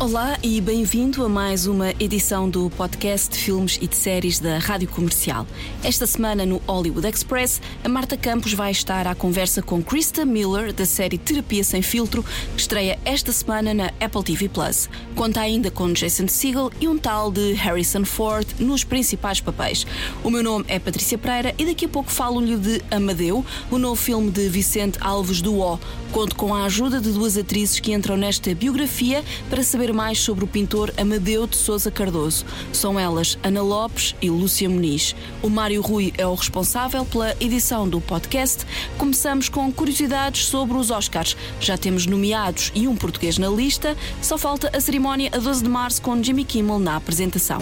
Olá e bem-vindo a mais uma edição do podcast de filmes e de séries da Rádio Comercial. Esta semana no Hollywood Express, a Marta Campos vai estar à conversa com Krista Miller da série Terapia Sem Filtro, que estreia esta semana na Apple TV Plus. Conta ainda com Jason Segel e um tal de Harrison Ford nos principais papéis. O meu nome é Patrícia Pereira e daqui a pouco falo-lhe de Amadeu, o novo filme de Vicente Alves do O. Conto com a ajuda de duas atrizes que entram nesta biografia para saber mais sobre o pintor Amadeu de Souza Cardoso. São elas Ana Lopes e Lúcia Muniz. O Mário Rui é o responsável pela edição do podcast. Começamos com curiosidades sobre os Oscars. Já temos nomeados e um português na lista. Só falta a cerimónia a 12 de março com Jimmy Kimmel na apresentação.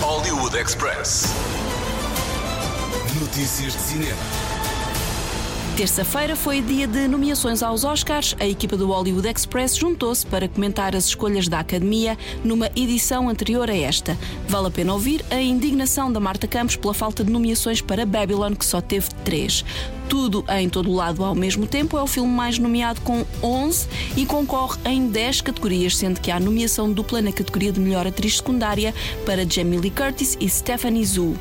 Hollywood Express. Notícias de cinema. Terça-feira foi dia de nomeações aos Oscars. A equipa do Hollywood Express juntou-se para comentar as escolhas da Academia numa edição anterior a esta. Vale a pena ouvir a indignação da Marta Campos pela falta de nomeações para Babylon, que só teve três. Tudo em todo lado ao mesmo tempo é o filme mais nomeado com 11 e concorre em 10 categorias, sendo que há nomeação dupla na categoria de melhor atriz secundária para Jamie Lee Curtis e Stephanie Zhu.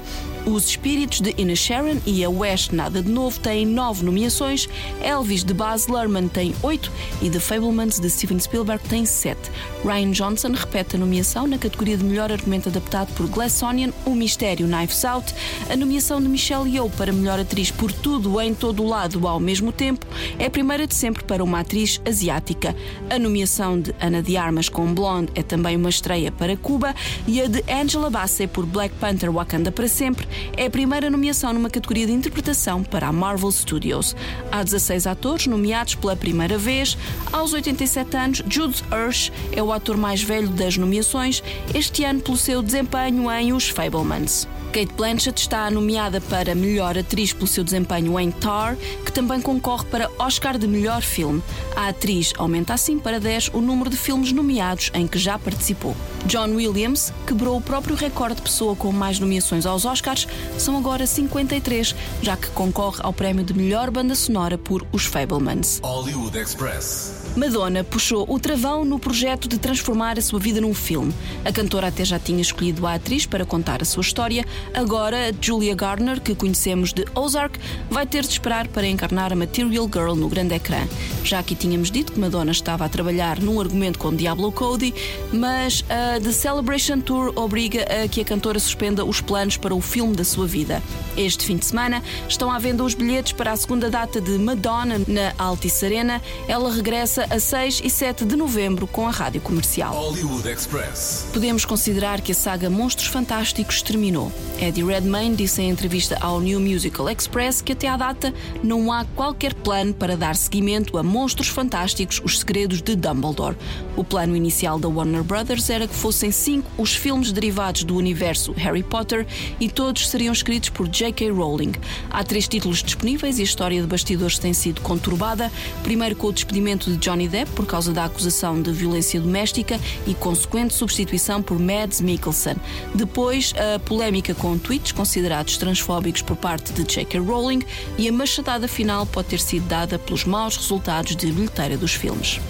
Os Espíritos de Ina Sharon e a West Nada de Novo têm nove nomeações, Elvis de Baz Luhrmann tem oito e The Fablemans de Steven Spielberg tem sete. Ryan Johnson repete a nomeação na categoria de melhor argumento adaptado por Glass Onion, O Mistério Knives Out, a nomeação de Michelle Yeoh para melhor atriz por Tudo em Todo o Lado ao mesmo tempo é a primeira de sempre para uma atriz asiática. A nomeação de Ana de Armas com Blonde é também uma estreia para Cuba e a de Angela Bassett por Black Panther Wakanda para sempre é a primeira nomeação numa categoria de interpretação para a Marvel Studios. Há 16 atores nomeados pela primeira vez. Aos 87 anos, Jude Hirsch é o ator mais velho das nomeações, este ano pelo seu desempenho em Os Fablemans. Kate Blanchett está nomeada para melhor atriz pelo seu desempenho em Tar, que também concorre para Oscar de melhor filme. A atriz aumenta assim para 10 o número de filmes nomeados em que já participou. John Williams quebrou o próprio recorde de pessoa com mais nomeações aos Oscars, são agora 53, já que concorre ao prémio de melhor banda sonora por Os Fablemans. Hollywood Express. Madonna puxou o travão no projeto de transformar a sua vida num filme. A cantora até já tinha escolhido a atriz para contar a sua história. Agora, Julia Garner, que conhecemos de Ozark, vai ter de esperar para encarnar a Material Girl no grande ecrã. Já aqui tínhamos dito que Madonna estava a trabalhar num argumento com Diablo Cody, mas a The Celebration Tour obriga a que a cantora suspenda os planos para o filme da sua vida. Este fim de semana estão à venda os bilhetes para a segunda data de Madonna na Altice Arena. Ela regressa a 6 e 7 de novembro com a rádio comercial. Hollywood Express. Podemos considerar que a saga Monstros Fantásticos terminou. Eddie Redmayne disse em entrevista ao New Musical Express que até à data não há qualquer plano para dar seguimento a Monstros Fantásticos, os segredos de Dumbledore. O plano inicial da Warner Brothers era que fossem cinco os filmes derivados do universo Harry Potter e todos seriam escritos por J.K. Rowling. Há três títulos disponíveis e a história de bastidores tem sido conturbada. Primeiro com o despedimento de Johnny Depp por causa da acusação de violência doméstica e consequente substituição por Mads Mikkelsen. Depois, a polémica com tweets considerados transfóbicos por parte de J.K. Rowling e a machadada final pode ter sido dada pelos maus resultados de bilheteira dos filmes.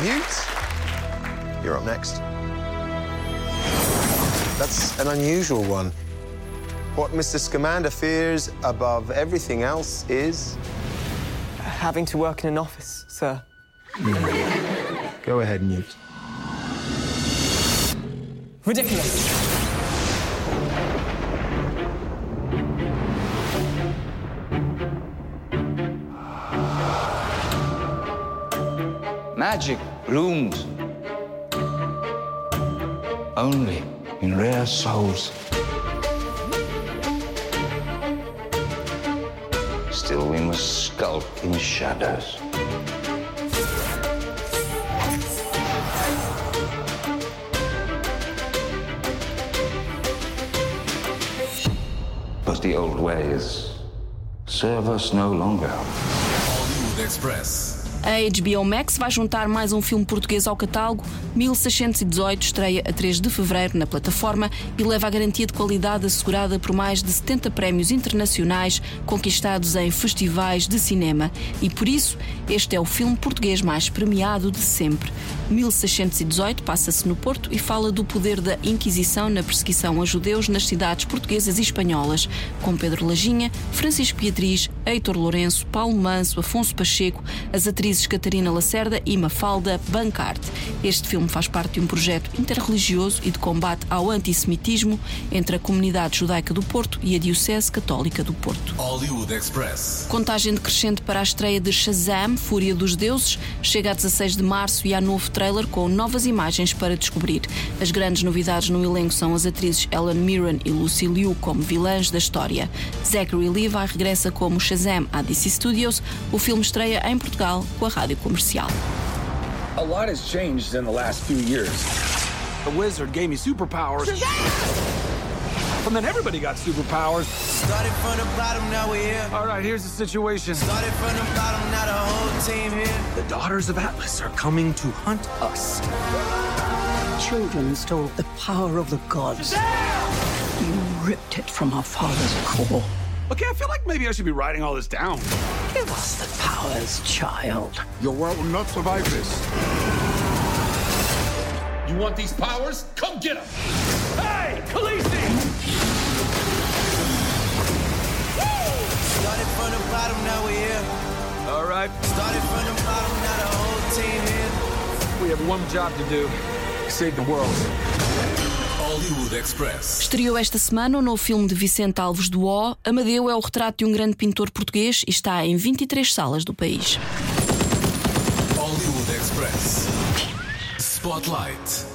Mute? You're up next. That's an unusual one. What Mr. Scamander fears above everything else is. Having to work in an office, sir. Go ahead, Newt. Ridiculous. Magic blooms only in rare souls. Still, we must skulk in shadows. But the old ways serve us no longer. Hollywood Express. A HBO Max vai juntar mais um filme português ao catálogo. 1618 estreia a 3 de fevereiro na plataforma e leva a garantia de qualidade assegurada por mais de 70 prémios internacionais conquistados em festivais de cinema. E por isso, este é o filme português mais premiado de sempre. 1618 passa-se no Porto e fala do poder da Inquisição na perseguição a judeus nas cidades portuguesas e espanholas, com Pedro Lajinha, Francisco Beatriz, Heitor Lourenço, Paulo Manso, Afonso Pacheco, as atrizes Catarina Lacerda e Mafalda Bancarte. Este filme faz parte de um projeto interreligioso e de combate ao antissemitismo entre a comunidade judaica do Porto e a Diocese Católica do Porto. Hollywood Express. Contagem decrescente para a estreia de Shazam, Fúria dos Deuses, chega a 16 de março e há novo trailer com novas imagens para descobrir. As grandes novidades no elenco são as atrizes Ellen Mirren e Lucy Liu como vilãs da história. Zachary Levi regressa como Shazam à DC Studios. O filme estreia em Portugal com a rádio comercial. A lot has changed in the last few years. The wizard gave me superpowers. And then everybody got superpowers. Started from the bottom, now we're here. All right, here's the situation. Started from the bottom, now the whole team here. The daughters of Atlas are coming to hunt us. Children stole the power of the gods. You ripped it from our father's core. Okay, I feel like maybe I should be writing all this down. Give us the powers, child. Your world will not survive this. You want these powers? Come get them! Hey, Khaleesi! Started from the bottom, now we're here. All right, Started from the bottom, now the whole team here. we have one job to do. Save the world. Hollywood Express. Estreou esta semana o novo filme de Vicente Alves do O. Amadeu é o retrato de um grande pintor português e está em 23 salas do país. Hollywood Express. Spotlight.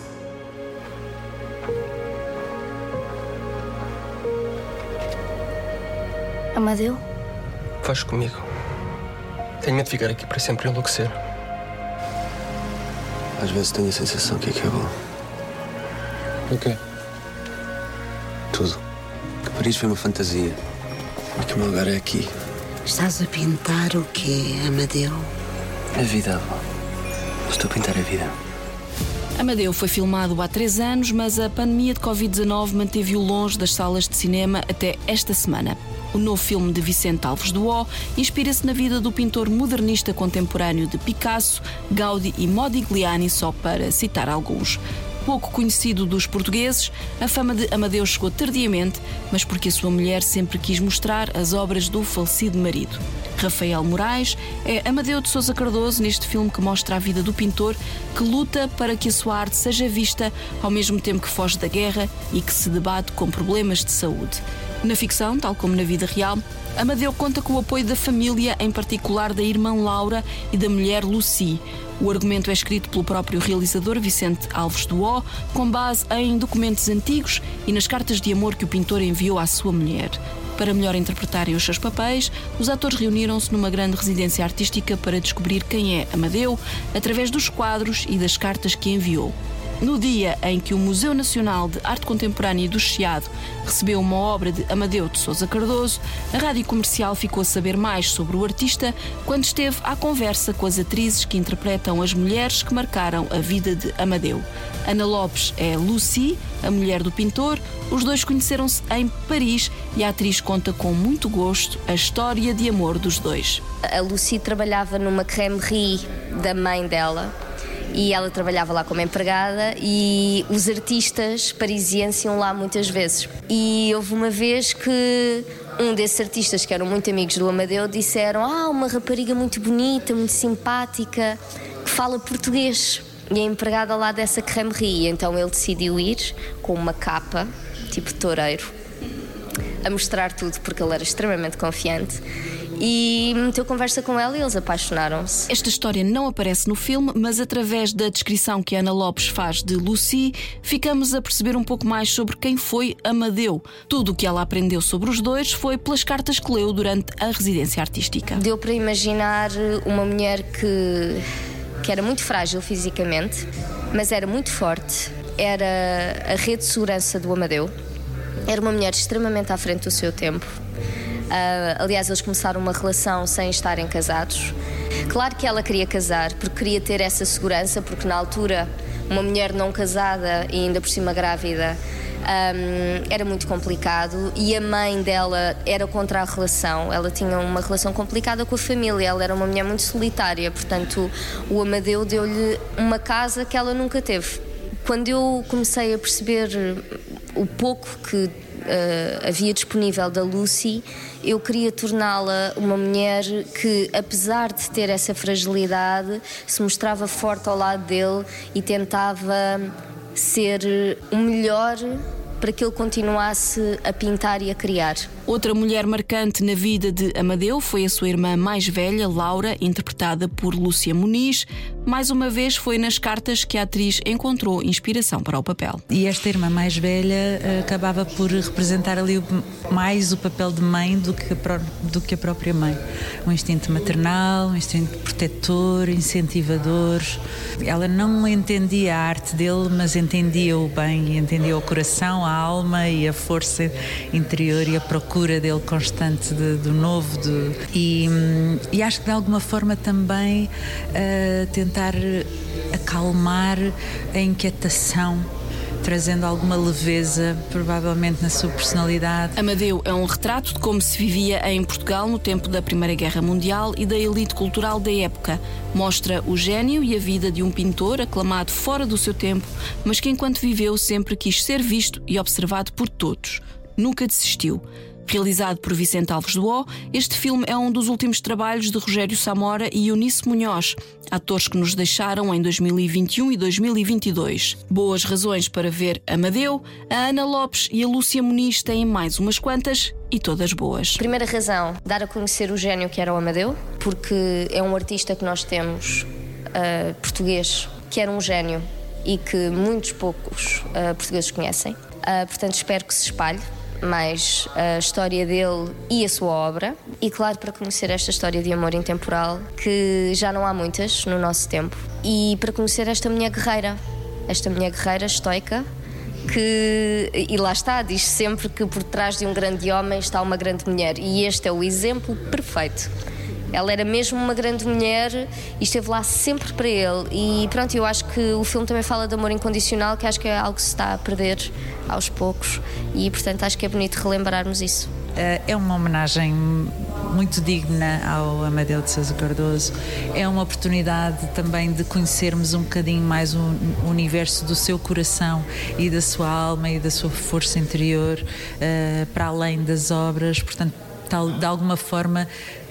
Amadeu? Vais comigo. Tenho medo de ficar aqui para sempre e enlouquecer. Às vezes tenho a sensação que acabou. O quê? Tudo. Que Paris foi uma fantasia. E que o meu lugar é aqui. Estás a pintar o quê, Amadeu? A vida, avó. Estou a pintar a vida. Amadeu foi filmado há três anos, mas a pandemia de Covid-19 manteve-o longe das salas de cinema até esta semana. O novo filme de Vicente Alves do O inspira-se na vida do pintor modernista contemporâneo de Picasso, Gaudí e Modigliani, só para citar alguns. Pouco conhecido dos portugueses, a fama de Amadeu chegou tardiamente, mas porque a sua mulher sempre quis mostrar as obras do falecido marido. Rafael Moraes é Amadeu de Sousa Cardoso neste filme que mostra a vida do pintor que luta para que a sua arte seja vista ao mesmo tempo que foge da guerra e que se debate com problemas de saúde. Na ficção, tal como na vida real, Amadeu conta com o apoio da família, em particular da irmã Laura e da mulher Lucy. O argumento é escrito pelo próprio realizador Vicente Alves O, com base em documentos antigos e nas cartas de amor que o pintor enviou à sua mulher. Para melhor interpretarem os seus papéis, os atores reuniram-se numa grande residência artística para descobrir quem é Amadeu através dos quadros e das cartas que enviou. No dia em que o Museu Nacional de Arte Contemporânea do Chiado recebeu uma obra de Amadeu de Sousa Cardoso, a rádio comercial ficou a saber mais sobre o artista quando esteve à conversa com as atrizes que interpretam as mulheres que marcaram a vida de Amadeu. Ana Lopes é Lucy, a mulher do pintor. Os dois conheceram-se em Paris e a atriz conta com muito gosto a história de amor dos dois. A Lucy trabalhava numa crèmerie da mãe dela e ela trabalhava lá como empregada e os artistas parisienses iam lá muitas vezes. E houve uma vez que um desses artistas que eram muito amigos do Amadeu disseram: Ah, uma rapariga muito bonita, muito simpática, que fala português. E é empregada lá dessa crèmerie. Então ele decidiu ir com uma capa, tipo toureiro, a mostrar tudo, porque ele era extremamente confiante. E meteu conversa com ela e eles apaixonaram-se. Esta história não aparece no filme, mas através da descrição que Ana Lopes faz de Lucy, ficamos a perceber um pouco mais sobre quem foi Amadeu. Tudo o que ela aprendeu sobre os dois foi pelas cartas que leu durante a residência artística. Deu para imaginar uma mulher que, que era muito frágil fisicamente, mas era muito forte. Era a rede de segurança do Amadeu. Era uma mulher extremamente à frente do seu tempo. Ah, aliás, eles começaram uma relação sem estarem casados. Claro que ela queria casar porque queria ter essa segurança, porque na altura uma mulher não casada e ainda por cima grávida um, era muito complicado e a mãe dela era contra a relação. Ela tinha uma relação complicada com a família, ela era uma mulher muito solitária, portanto, o Amadeu deu-lhe uma casa que ela nunca teve. Quando eu comecei a perceber o pouco que Uh, havia disponível da Lucy, eu queria torná-la uma mulher que, apesar de ter essa fragilidade, se mostrava forte ao lado dele e tentava ser o melhor para que ele continuasse a pintar e a criar. Outra mulher marcante na vida de Amadeu foi a sua irmã mais velha, Laura, interpretada por Lúcia Muniz. Mais uma vez foi nas cartas que a atriz encontrou inspiração para o papel. E esta irmã mais velha eh, acabava por representar ali mais o papel de mãe do que a, do que a própria mãe. Um instinto maternal, um instinto protetor, incentivador. Ela não entendia a arte dele, mas entendia o bem, entendia o coração, a alma e a força interior e a procura dele constante de, do novo. De, e, hum, e, acho que de alguma forma também uh, tentar acalmar a inquietação trazendo alguma leveza, provavelmente na sua personalidade. Amadeu é um retrato de como se vivia em Portugal no tempo da Primeira Guerra Mundial e da elite cultural da época. Mostra o gênio e a vida de um pintor aclamado fora do seu tempo, mas que enquanto viveu sempre quis ser visto e observado por todos. Nunca desistiu. Realizado por Vicente Alves Duó, este filme é um dos últimos trabalhos de Rogério Samora e Eunice Munhoz, atores que nos deixaram em 2021 e 2022. Boas razões para ver Amadeu, a Ana Lopes e a Lúcia Muniz têm mais umas quantas e todas boas. Primeira razão, dar a conhecer o gênio que era o Amadeu, porque é um artista que nós temos uh, português que era um gênio e que muitos poucos uh, portugueses conhecem. Uh, portanto, espero que se espalhe mais a história dele e a sua obra. E, claro, para conhecer esta história de amor intemporal, que já não há muitas no nosso tempo. E para conhecer esta mulher guerreira, esta mulher guerreira estoica, que, e lá está, diz sempre que por trás de um grande homem está uma grande mulher. E este é o exemplo perfeito. Ela era mesmo uma grande mulher e esteve lá sempre para ele. E pronto, eu acho que o filme também fala de amor incondicional, que acho que é algo que se está a perder aos poucos. E portanto acho que é bonito relembrarmos isso. Eh, é uma homenagem muito digna ao Amadeu de Sousa Cardoso. É uma oportunidade também de conhecermos um bocadinho mais o universo do seu coração e da sua alma e da sua força interior, eh, para além das obras. Portanto, de alguma forma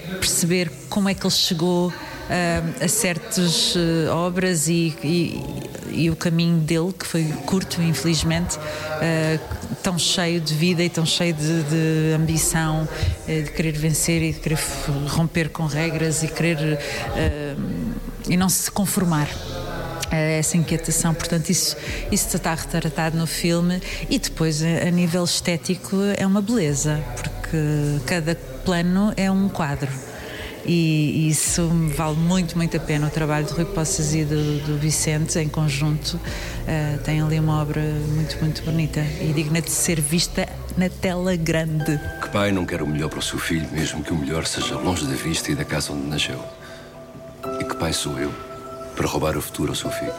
perceber como é que ele chegou uh, a certas uh, obras e, e, e, o caminho dele, que foi curto, infelizmente, uh, tão cheio de vida e tão cheio de, de ambição, de querer vencer e de querer romper com regras e querer e não se conformar. Essa inquietação, portanto isso, isso está retratado no filme. E depois a nível estético é uma beleza, porque cada plano é um quadro. E, isso vale muito, muito a pena. O trabalho do Rui Poças e do, do Vicente, em conjunto, uh, tem ali uma obra muito, muito bonita e digna de ser vista na tela grande. Que pai não quer o melhor para o seu filho, mesmo que o melhor seja longe da vista e da casa onde nasceu? E que pai sou eu para roubar o futuro ao seu filho?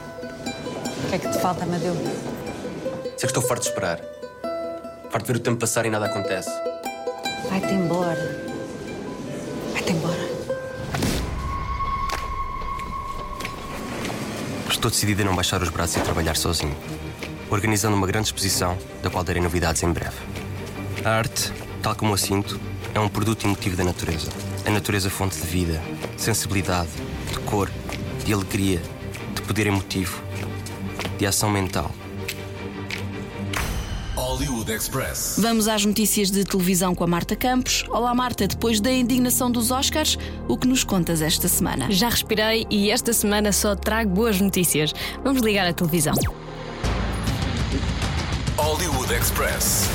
O que é que te falta, Amadeu? Sei que estou farto de esperar. Farto de ver o tempo passar e nada acontece. Vai-te embora. Vai-te embora. Estou decidido a não baixar os braços e trabalhar sozinho, organizando uma grande exposição, da qual darei novidades em breve. A arte, tal como a sinto, é um produto emotivo da natureza. A natureza fonte de vida, sensibilidade, de cor, de alegria, de poder emotivo, de ação mental. Hollywood Express. Vamos às notícias de televisão com a Marta Campos. Olá, Marta. Depois da indignação dos Oscars, o que nos contas esta semana? Já respirei e esta semana só trago boas notícias. Vamos ligar a televisão. Hollywood Express.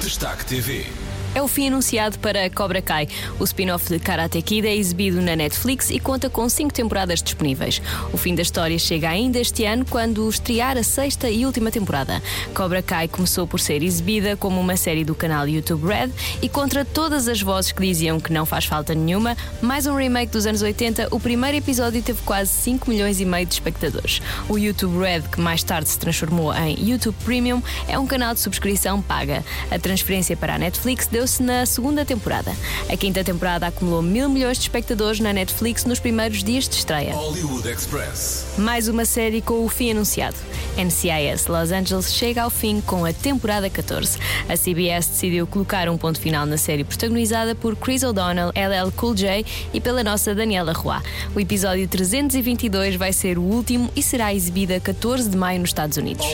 Destaque TV. É o fim anunciado para Cobra Kai. O spin-off de Karate Kid é exibido na Netflix e conta com cinco temporadas disponíveis. O fim da história chega ainda este ano, quando estrear a sexta e última temporada. Cobra Kai começou por ser exibida como uma série do canal YouTube Red e contra todas as vozes que diziam que não faz falta nenhuma, mais um remake dos anos 80, o primeiro episódio teve quase 5 milhões e meio de espectadores. O YouTube Red, que mais tarde se transformou em YouTube Premium, é um canal de subscrição paga. A transferência para a Netflix deu-se na segunda temporada. A quinta temporada acumulou mil milhões de espectadores na Netflix nos primeiros dias de estreia. Hollywood Express. Mais uma série com o fim anunciado. NCIS Los Angeles chega ao fim com a temporada 14. A CBS decidiu colocar um ponto final na série protagonizada por Chris O'Donnell, LL Cool J e pela nossa Daniela Roy. O episódio 322 vai ser o último e será exibido a 14 de maio nos Estados Unidos.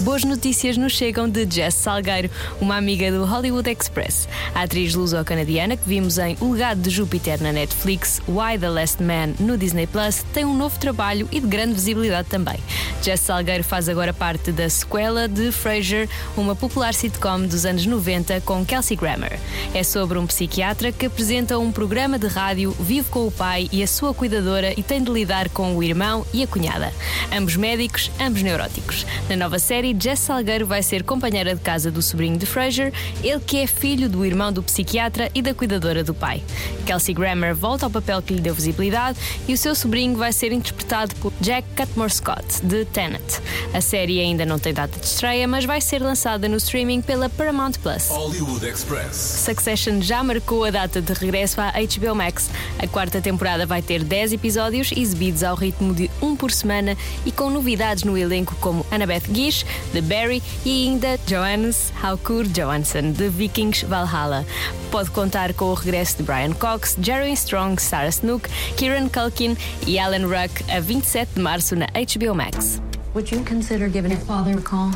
Boas notícias nos chegam de Jess Salgueiro, uma amiga do Hollywood Express. A atriz luso-canadiana que vimos em O Legado de Júpiter na Netflix, Why the Last Man no Disney Plus, tem um novo trabalho e de grande visibilidade também. Jess Salgueiro faz agora parte da sequela de Frasier, uma popular sitcom dos anos 90 com Kelsey Grammer. É sobre um psiquiatra que apresenta um programa de rádio, vive com o pai e a sua cuidadora e tem de lidar com o irmão e a cunhada. Ambos médicos, ambos neuróticos. Na nova série, Jess Salgueiro vai ser companheira de casa do sobrinho de Frasier, ele que é filho do irmão do psiquiatra e da cuidadora do pai. Kelsey Grammer volta ao papel que lhe deu visibilidade e o seu sobrinho vai ser interpretado por Jack Cutmore Scott, de Tenet. A série ainda não tem data de estreia, mas vai ser lançada no streaming pela Paramount Plus. Hollywood Express. Succession já marcou a data de regresso à HBO Max. A quarta temporada vai ter 10 episódios exibidos ao ritmo de um por semana e com novidades no elenco como Annabeth Gish, de Barry e ainda Johannes Haukur Johansson, de Vikings Valhalla. Pode contar com o regresso de Brian Cox, Jerry Strong, Sarah Snook, Kieran Culkin e Alan Ruck a 27 de março na HBO Max. Would you consider giving your father a call?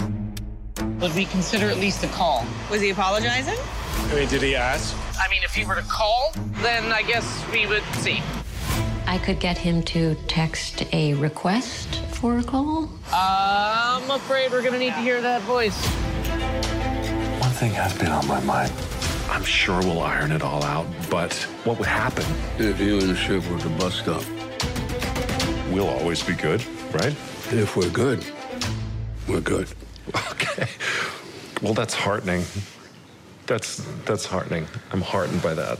Would we consider at least a call? Was he apologizing? I mean, did he ask? I mean, if he were to call, then I guess we would see. I could get him to text a request for a call. I'm afraid we're gonna need to hear that voice. One thing has been on my mind. I'm sure we'll iron it all out, but what would happen If you and the ship were to bust up, We'll always be good, right? if we're good, we're good. Okay. Well, that's heartening. That's that's heartening. I'm heartened by that.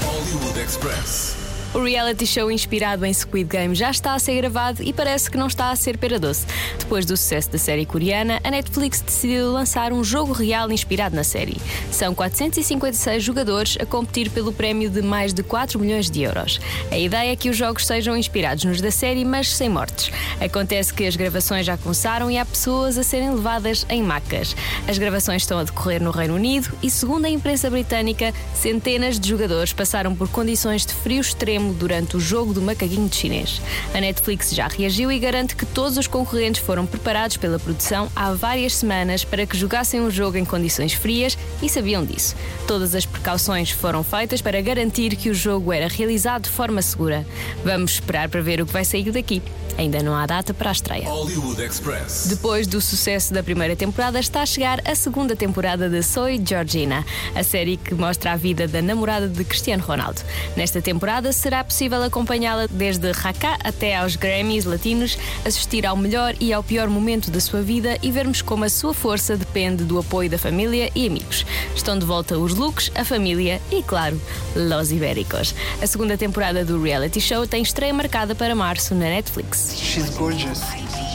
Hollywood Express. O reality show inspirado em Squid Game já está a ser gravado e parece que não está a ser pera doce. Depois do sucesso da série coreana, a Netflix decidiu lançar um jogo real inspirado na série. São 456 jogadores a competir pelo prémio de mais de 4 milhões de euros. A ideia é que os jogos sejam inspirados nos da série, mas sem mortes. Acontece que as gravações já começaram e há pessoas a serem levadas em macas. As gravações estão a decorrer no Reino Unido e, segundo a imprensa britânica, centenas de jogadores passaram por condições de frio extremo durante o jogo do macaquinho de chinês. A Netflix já reagiu e garante que todos os concorrentes foram preparados pela produção há várias semanas para que jogassem o jogo em condições frias e sabiam disso. Todas as precauções foram feitas para garantir que o jogo era realizado de forma segura. Vamos esperar para ver o que vai sair daqui. Ainda não há data para a estreia. Hollywood Express. Depois do sucesso da primeira temporada, está a chegar a segunda temporada de Soy Georgina, a série que mostra a vida da namorada de Cristiano Ronaldo. Nesta temporada será possível acompanhá-la desde Racá até aos Grammys latinos, assistir ao melhor e ao pior momento da sua vida e vermos como a sua força depende do apoio da família e amigos. Estão de volta os looks, a família e, claro, Los Ibéricos. A segunda temporada do reality show tem estreia marcada para março na Netflix. She's gorgeous.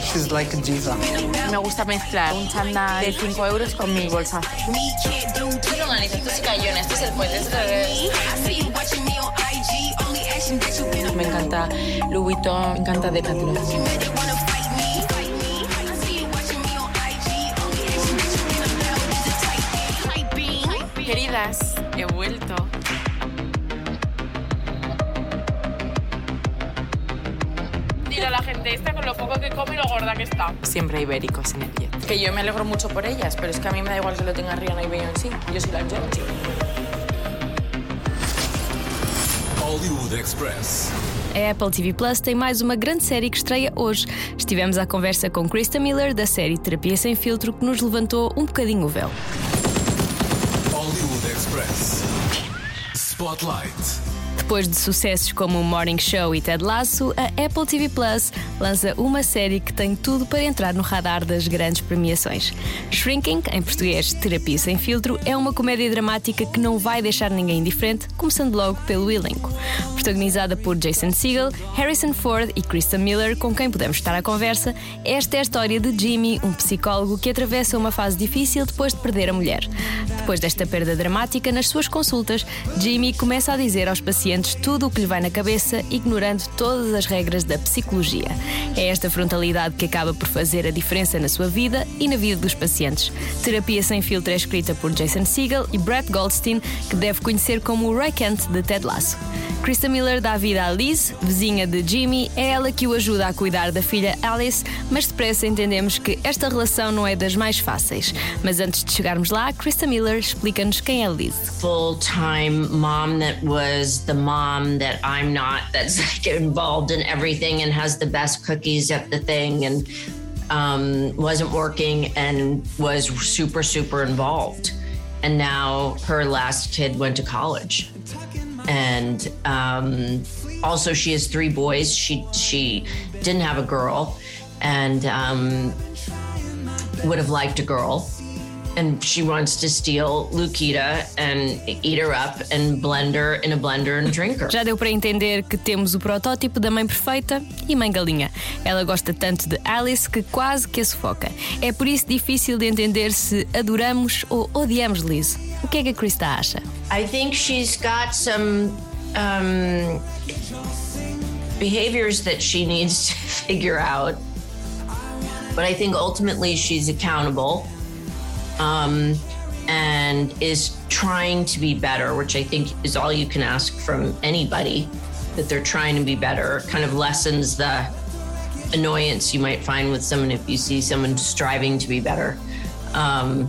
She's like a diva. Me gusta mezclar un chándal de 5 euros con mi bolsa. Bueno, manita, esto se cayó en esto se puede Me encanta Louis Vuitton, me encanta Decathlon. Queridas, he vuelto. Mira la gente esta con lo poco que come y lo gorda que está. Siempre hay ibéricos en el jet. Que yo me alegro mucho por ellas, pero es que a mí me da igual que lo tenga Rihanna y Beyoncé. Yo soy la Georgie. Hollywood Express. A Apple TV Plus tem mais uma grande série que estreia hoje. Estivemos à conversa com Krista Miller da série Terapia Sem Filtro que nos levantou um bocadinho o véu. Hollywood Express. Spotlight. Depois de sucessos como Morning Show e Ted Lasso, a Apple TV Plus lança uma série que tem tudo para entrar no radar das grandes premiações. Shrinking, em português Terapia Sem Filtro, é uma comédia dramática que não vai deixar ninguém indiferente, começando logo pelo elenco. Protagonizada por Jason Segel, Harrison Ford e Kristen Miller, com quem podemos estar à conversa, esta é a história de Jimmy, um psicólogo que atravessa uma fase difícil depois de perder a mulher. Depois desta perda dramática, nas suas consultas, Jimmy começa a dizer aos pacientes tudo o que lhe vai na cabeça, ignorando todas as regras da psicologia. É esta frontalidade que acaba por fazer a diferença na sua vida e na vida dos pacientes. Terapia Sem Filtro é escrita por Jason Segel e Brett Goldstein, que deve conhecer como o Ray Kent de Ted Lasso. Krista Miller dá vida a Liz, vizinha de Jimmy, é ela que o ajuda a cuidar da filha Alice, mas depressa entendemos que esta relação não é das mais fáceis. Mas antes de chegarmos lá, Krista Miller explica-nos quem é Liz. Full-time mom that was the mom that I'm not, that's like involved in everything and has the best cookies at the thing and um, wasn't working and was super, super involved. And now her last kid went to college. And um, also, she has three boys. She she didn't have a girl, and um, would have liked a girl. And she wants to steal Lukita and eat her up and blend her in a blender and drink her. Já deu para entender que temos o protótipo da mãe perfeita e mãe galinha. Ela gosta tanto de Alice que quase que a sufoca. É por isso difícil de entender se adoramos ou odiamos Liz. O que é que a Krista acha? I think she's got some um, behaviors that she needs to figure out. But I think ultimately she's accountable um, and is trying to be better, which I think is all you can ask from anybody that they're trying to be better, kind of lessens the annoyance you might find with someone if you see someone striving to be better. Um,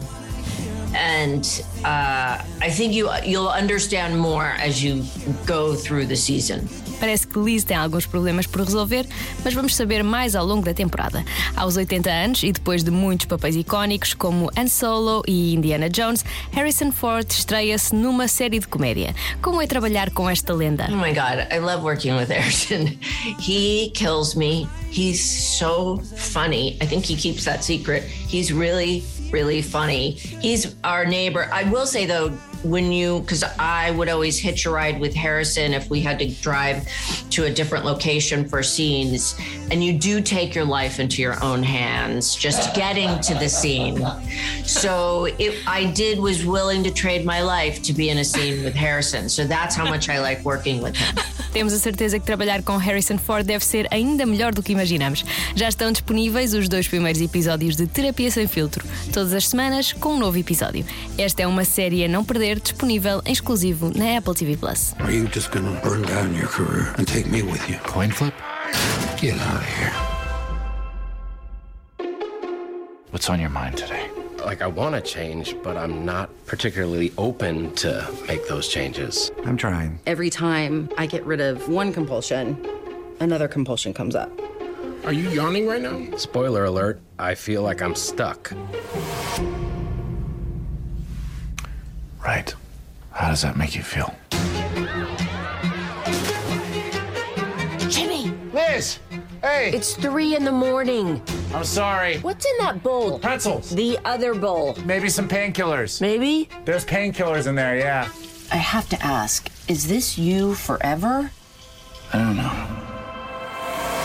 and uh, I think you you'll understand more as you go through the season. Parece que Liz tem alguns problemas por resolver, mas vamos saber mais ao longo da temporada. Aos 80 anos e depois de muitos papéis icónicos como Han Solo e Indiana Jones, Harrison Ford estreia-se numa série de comédia. Como é trabalhar com esta lenda? Oh my God, I love working with Harrison. He kills me. He's so funny. I think he keeps that secret. He's really, really funny. He's our neighbor. I will say though, when you because I would always hitch a ride with Harrison if we had to drive to a different location for scenes, and you do take your life into your own hands just getting to the scene. So it, I did was willing to trade my life to be in a scene with Harrison. So that's how much I like working with him. Temos a certeza que trabalhar com Harrison Ford deve ser ainda melhor do que imaginamos. Já estão disponíveis os dois primeiros episódios de Terapia Sem Filtro, todas as semanas com um novo episódio. Esta é uma série a não perder, disponível em exclusivo na Apple TV Plus. Are you just gonna burn down your career and take me with you? Coin flip? Get out of here. What's on your mind today? Like, I want to change, but I'm not particularly open to make those changes. I'm trying. Every time I get rid of one compulsion, another compulsion comes up. Are you yawning right now? Spoiler alert, I feel like I'm stuck. Right. How does that make you feel? Jimmy! Liz! Hey! It's three in the morning. I'm sorry. What's in that bowl? Pretzels. The other bowl. Maybe some painkillers. Maybe? There's painkillers in there, yeah. I have to ask, is this you forever? I don't know.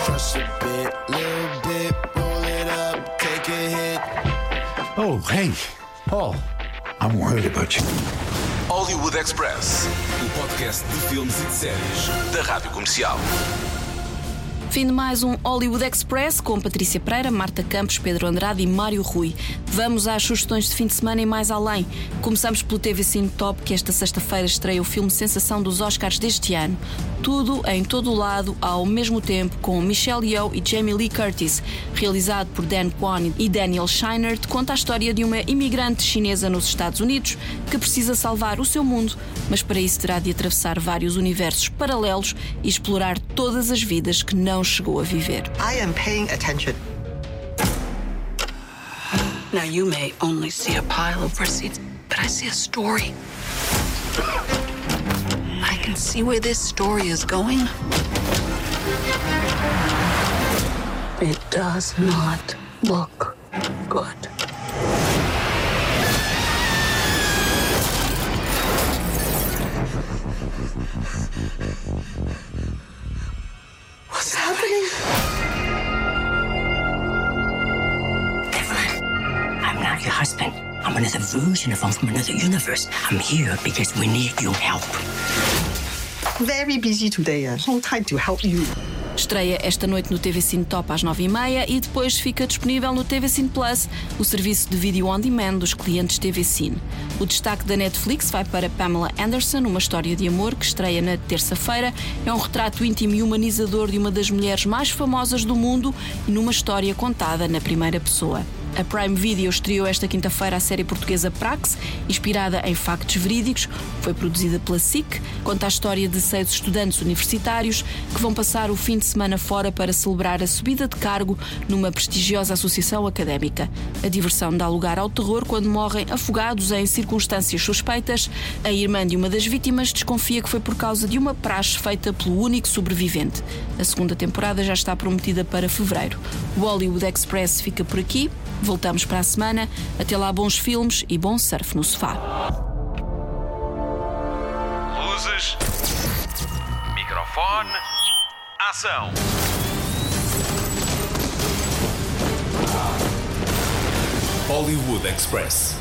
Crush a bit, little bit, roll it up, take a hit. Oh, hey, Paul. I'm worried about you. Hollywood Express, o podcast de filmes e de séries da Rádio Comercial. Fim de mais um Hollywood Express com Patrícia Pereira, Marta Campos, Pedro Andrade e Mário Rui. Vamos às sugestões de fim de semana e mais além. Começamos pelo TV Cine Top, que esta sexta-feira estreia o filme Sensação dos Oscars deste ano. Tudo em todo o lado, ao mesmo tempo, com Michelle Yeoh e Jamie Lee Curtis. Realizado por Dan Kwan e Daniel Scheinert, conta a história de uma imigrante chinesa nos Estados Unidos que precisa salvar o seu mundo, mas para isso terá de atravessar vários universos paralelos e explorar todas as vidas que não chegou a viver. I am paying attention. Now, you may only see a pile of receipts, but I see a story. I can see where this story is going? It does not look good. Not your husband. I'm another version of him from another universe. I'm here because we need your help. Very busy today. Uh, no time to help you. Estreia esta noite no TV Cine Top às 9h30 e depois fica disponível no TV Cine Plus, o serviço de vídeo on demand dos clientes TV Cine. O destaque da Netflix vai para Pamela Anderson, uma história de amor que estreia na terça-feira. É um retrato íntimo e humanizador de uma das mulheres mais famosas do mundo e numa história contada na primeira pessoa. A Prime Video estreou esta quinta-feira a série portuguesa Prax, inspirada em factos verídicos. Foi produzida pela SIC, conta a história de seis estudantes universitários que vão passar o fim de semana fora para celebrar a subida de cargo numa prestigiosa associação académica. A diversão dá lugar ao terror quando morrem afogados em circunstâncias suspeitas. A irmã de uma das vítimas desconfia que foi por causa de uma praxe feita pelo único sobrevivente. A segunda temporada já está prometida para fevereiro. O Hollywood Express fica por aqui. Voltamos para a semana. Até lá, bons filmes e bom surf no sofá. Luzes. Microfone. Ação. Hollywood Express.